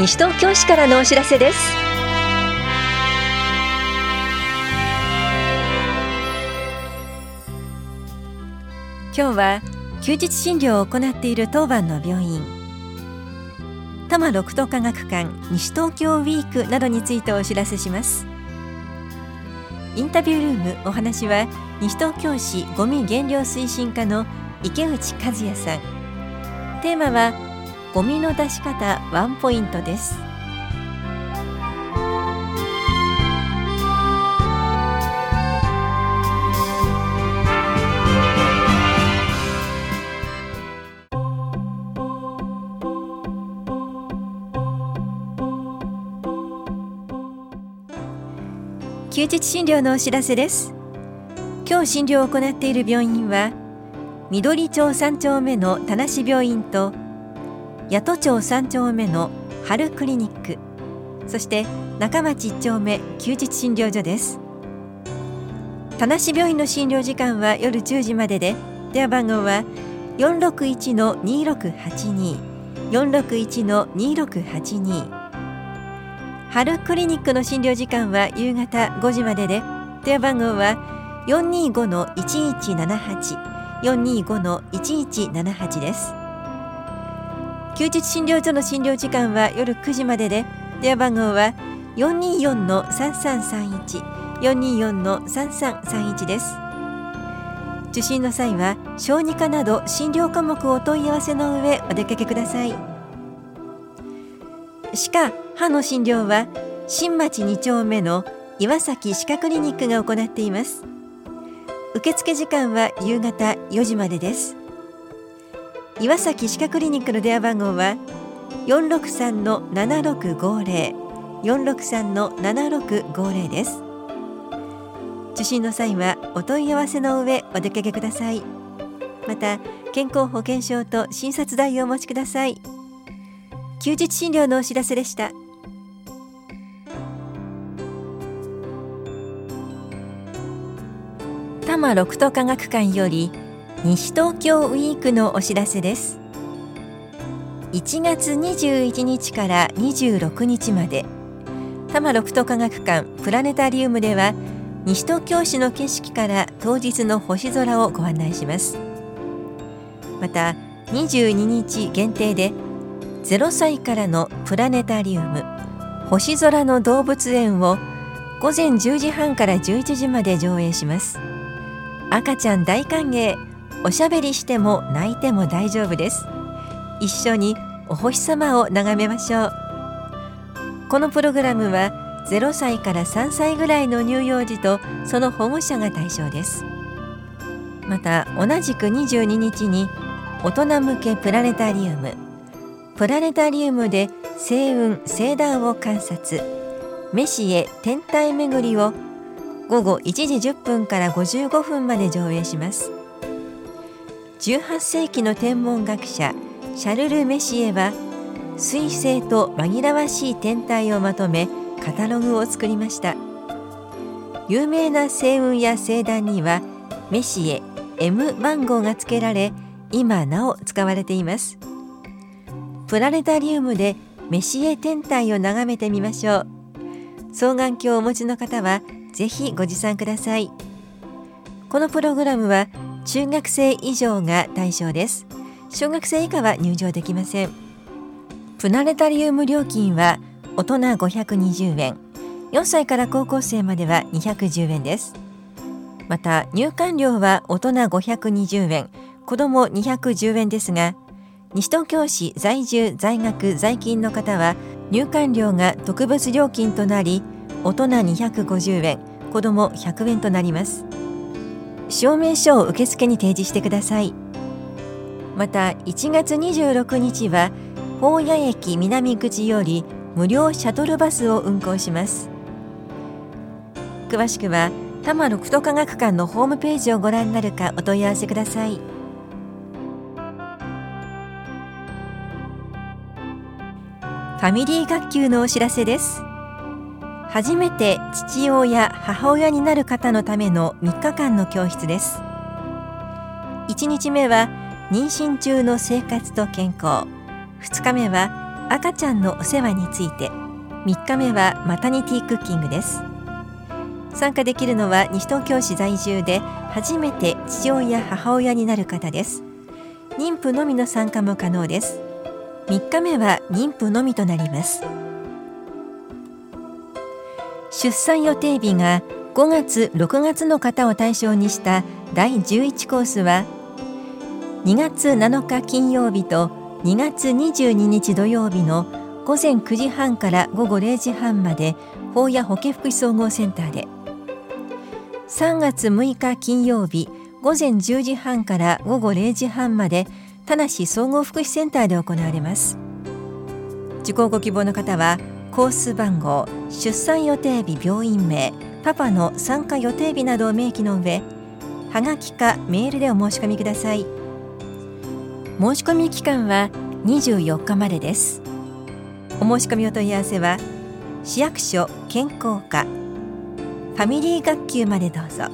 西東京市からのお知らせです。今日は休日診療を行っている当番の病院。多摩六都科学館西東京ウィークなどについてお知らせします。インタビュールームお話は西東京市ごみ減量推進課の池内和也さん。テーマはゴミの出し方ワンポイントです。休日診療のお知らせです。今日診療を行っている病院は緑町三丁目の田無病院と八戸町三丁目の春クリニック。そして中町一丁目休日診療所です。田無病院の診療時間は夜10時までで電話番号は461-2682 461-2682春クリニックの診療時間は夕方5時までで電話番号は425-1178 425-1178です。休日診療所の診療時間は夜9時までで電話番号は424-3331 424-3331です。受診の際は小児科など診療科目をお問い合わせの上お出かけください。歯科・歯の診療は新町2丁目の岩崎歯科クリニックが行っています。受付時間は夕方4時までです。岩崎歯科クリニックの電話番号は463-7650 463-7650です。受診の際はお問い合わせの上お出かけください。また健康保険証と診察代をお持ちください。休日診療のお知らせでした。多摩六都科学館より西東京ウィークのお知らせです。1月21日から26日まで。多摩六都科学館プラネタリウムでは西東京市の景色から当日の星空をご案内します。また22日限定で0歳からのプラネタリウム星空の動物園を午前10時半から11時まで上映します。赤ちゃん大歓迎。おしゃべりしても泣いても大丈夫です。一緒にお星様を眺めましょう。このプログラムは0歳から3歳ぐらいの乳幼児とその保護者が対象です。また同じく22日に大人向けプラネタリウム。プラネタリウムで星雲星団を観察。メシエ天体巡りを午後1時10分から55分まで上映します。18世紀の天文学者シャルル・メシエは彗星と紛らわしい天体をまとめカタログを作りました。有名な星雲や星団にはメシエ M 番号が付けられ今なお使われています。プラネタリウムでメシエ天体を眺めてみましょう。双眼鏡をお持ちの方はぜひご持参ください。このプログラムは中学生以上が対象です。小学生以下は入場できません。プラネタリウム料金は大人520円。4歳から高校生までは210円です。また入館料は大人520円。子ども210円ですが西東京市在住在学在勤の方は入館料が特別料金となり大人250円。子ども100円となります。証明書を受付に提示してください。また1月26日は宝谷駅南口より無料シャトルバスを運行します。詳しくは多摩六都科学館のホームページをご覧になるかお問い合わせください。ファミリー学級のお知らせです。初めて父親母親になる方のための3日間の教室です。1日目は妊娠中の生活と健康。2日目は赤ちゃんのお世話について。3日目はマタニティクッキングです。参加できるのは西東京市在住で初めて父親母親になる方です。妊婦のみの参加も可能です。3日目は妊婦のみとなります。出産予定日が5月6月の方を対象にした第11コースは2月7日金曜日と2月22日土曜日の午前9時半から午後0時半まで法や保健福祉総合センターで3月6日金曜日午前10時半から午後0時半まで田梨総合福祉センターで行われます。受講ご希望の方はコース番号出産予定日病院名パパの参加予定日などを明記の上はがきかメールでお申し込みください。申し込み期間は24日までです。お申し込みお問い合わせは市役所健康課ファミリー学級までどうぞ。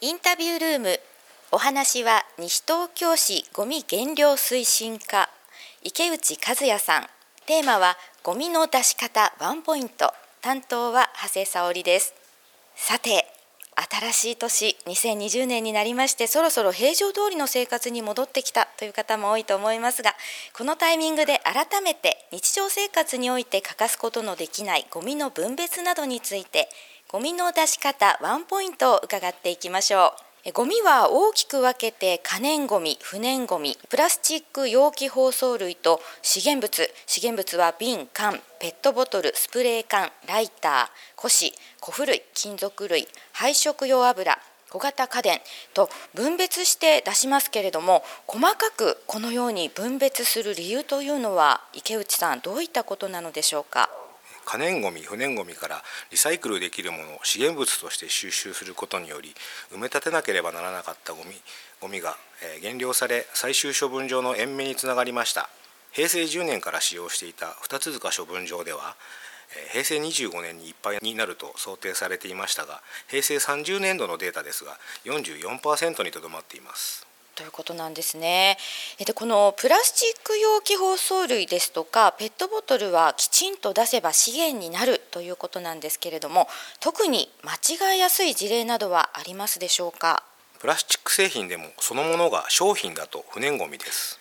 インタビュールームお話は西東京市ごみ減量推進課池内和也さん。テーマはゴミの出し方ワンポイント。担当は長谷沙織です。さて新しい年2020年になりましてそろそろ平常通りの生活に戻ってきたという方も多いと思いますがこのタイミングで改めて日常生活において欠かすことのできないゴミの分別などについてゴミの出し方ワンポイントを伺っていきましょう。ゴミは大きく分けて可燃ゴミ、不燃ゴミ、プラスチック容器包装類と資源物、資源物は瓶、缶、ペットボトル、スプレー缶、ライター、古紙、古布類、金属類、配色用油、小型家電と分別して出しますけれども細かくこのように分別する理由というのは池内さんどういったことなのでしょうか？可燃ごみ不燃ごみからリサイクルできるものを資源物として収集することにより埋め立てなければならなかったゴミゴミが減量され最終処分場の延命につながりました。平成10年から使用していた二塚処分場では平成25年にいっぱいになると想定されていましたが平成30年度のデータですが44%にとどまっています。ということなんですね。でこのプラスチック容器包装類ですとかペットボトルはきちんと出せば資源になるということなんですけれども特に間違いやすい事例などはありますでしょうか？プラスチック製品でもそのものが商品だと不燃ごみです。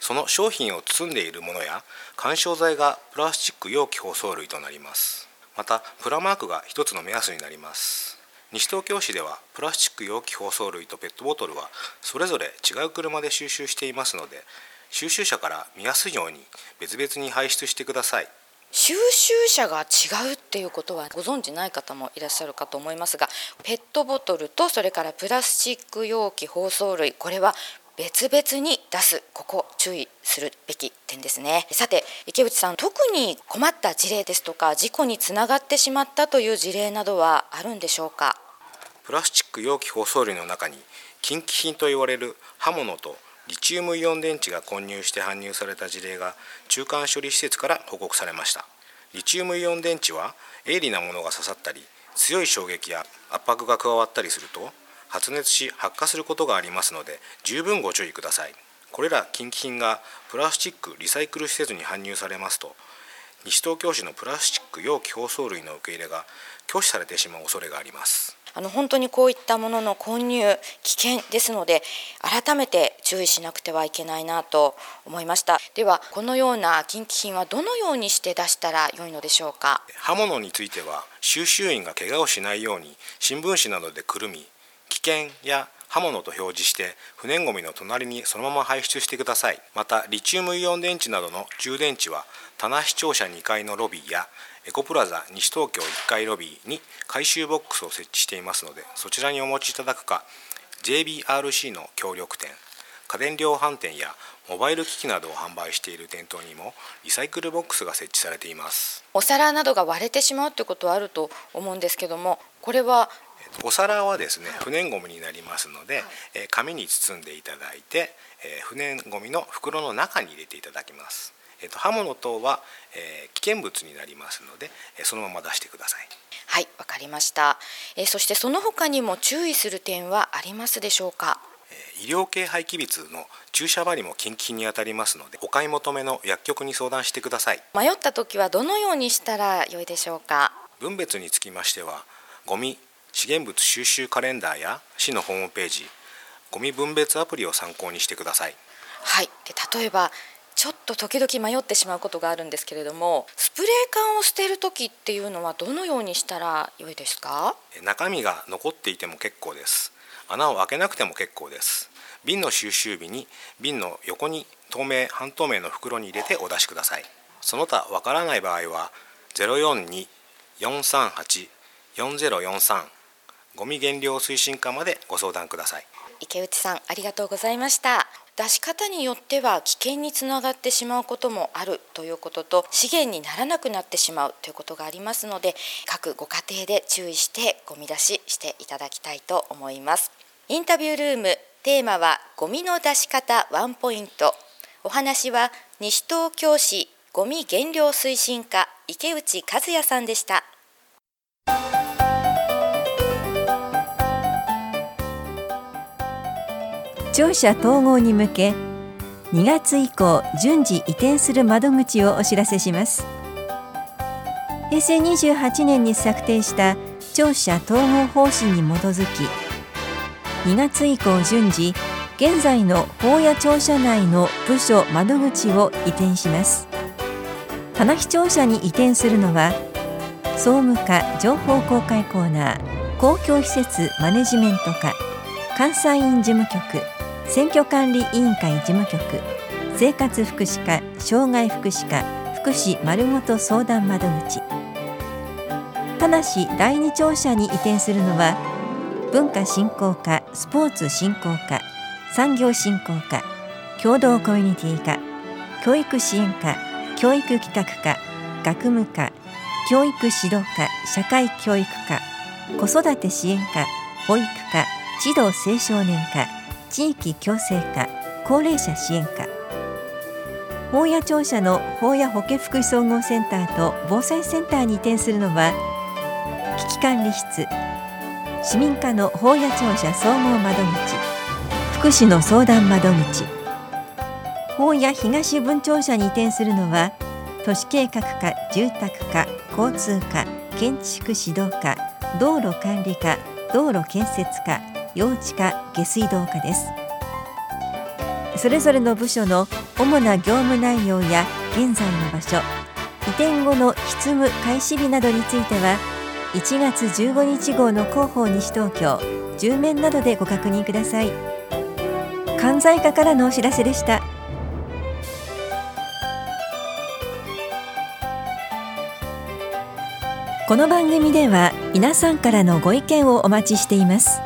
その商品を包んでいるものや緩衝材がプラスチック容器包装類となります。またプラマークが一つの目安になります。西東京市ではプラスチック容器包装類とペットボトルはそれぞれ違う車で収集していますので収集車から見やすいように別々に排出してください。収集車が違うっていうことはご存じない方もいらっしゃるかと思いますがペットボトルとそれからプラスチック容器包装類これは別々に出すここ注意するべき点ですね。さて池内さん特に困った事例ですとか事故につながってしまったという事例などはあるんでしょうか？プラスチック容器包装類の中に近畿品と言われる刃物とリチウムイオン電池が混入して搬入された事例が中間処理施設から報告されました。リチウムイオン電池は鋭利なものが刺さったり強い衝撃や圧迫が加わったりすると発熱し発火することがありますので十分ご注意ください。これら近畿品がプラスチックリサイクル施設に搬入されますと西東京市のプラスチック容器包装類の受け入れが拒否されてしまう恐れがあります。あの本当にこういったものの混入危険ですので改めて注意しなくてはいけないなと思いました。ではこのような近畿品はどのようにして出したら良いのでしょうか？刃物については収集員が怪我をしないように新聞紙などでくるみ危険や刃物と表示して不燃ごみの隣にそのまま排出してください。またリチウムイオン電池などの充電池は棚視聴者2階のロビーやエコプラザ西東京1階ロビーに回収ボックスを設置していますのでそちらにお持ちいただくか JBRC の協力店家電量販店やモバイル機器などを販売している店頭にもリサイクルボックスが設置されています。お皿などが割れてしまうということはあると思うんですけどもこれはお皿はですね不燃ごみになりますので、え紙に包んでいただいて、え不燃ごみの袋の中に入れていただきます。えーと、刃物等は、えー、危険物になりますので、えー、そのまま出してください。はい、わかりました。えー、そしてその他にも注意する点はありますでしょうか？医療系廃棄物の注射針も近畿にあたりますのでお買い求めの薬局に相談してください迷った時はどのようにしたらよいでしょうか？分別につきましてはゴミ資源物収集カレンダーや市のホームページゴミ分別アプリを参考にしてください。はい。で例えばちょっと時々迷ってしまうことがあるんですけれどもスプレー缶を捨てる時っていうのはどのようにしたら良いですか？中身が残っていても結構です。穴を開けなくても結構です。瓶の収集日に瓶の横に透明半透明の袋に入れてお出しください。その他わからない場合は042-438-4043ゴミ減量推進課までご相談ください。池内さんありがとうございました。出し方によっては危険につながってしまうこともあるということと資源にならなくなってしまうということがありますので各ご家庭で注意してゴミ出ししていただきたいと思います。インタビュールームテーマはゴミの出し方ワンポイント。お話は西東京市ゴミ減量推進課池内和也さんでした。庁舎統合に向け2月以降順次移転する窓口をお知らせします。平成28年に策定した庁舎統合方針に基づき2月以降順次現在の法や庁舎内の部署窓口を移転します。棚視庁舎に移転するのは総務課情報公開コーナー公共施設マネジメント課監査院事務局選挙管理委員会事務局生活福祉課障害福祉課福祉まるごと相談窓口。ただし第二庁舎に移転するのは文化振興課スポーツ振興課産業振興課共同コミュニティ課教育支援課教育企画課学務課教育指導課社会教育課子育て支援課保育課児童青少年課地域共生課高齢者支援課。法屋庁舎の法屋保健福祉総合センターと防災センターに移転するのは危機管理室市民課の法屋庁舎総合窓口福祉の相談窓口。法屋東分庁舎に移転するのは都市計画課住宅課交通課建築指導課道路管理課道路建設課幼稚課下水道課です。それぞれの部署の主な業務内容や現在の場所移転後の執務開始日などについては1月15日号の広報西東京10面などでご確認ください。関西課からのお知らせでした。この番組では皆さんからのご意見をお待ちしています。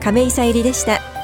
亀井さゆりでした。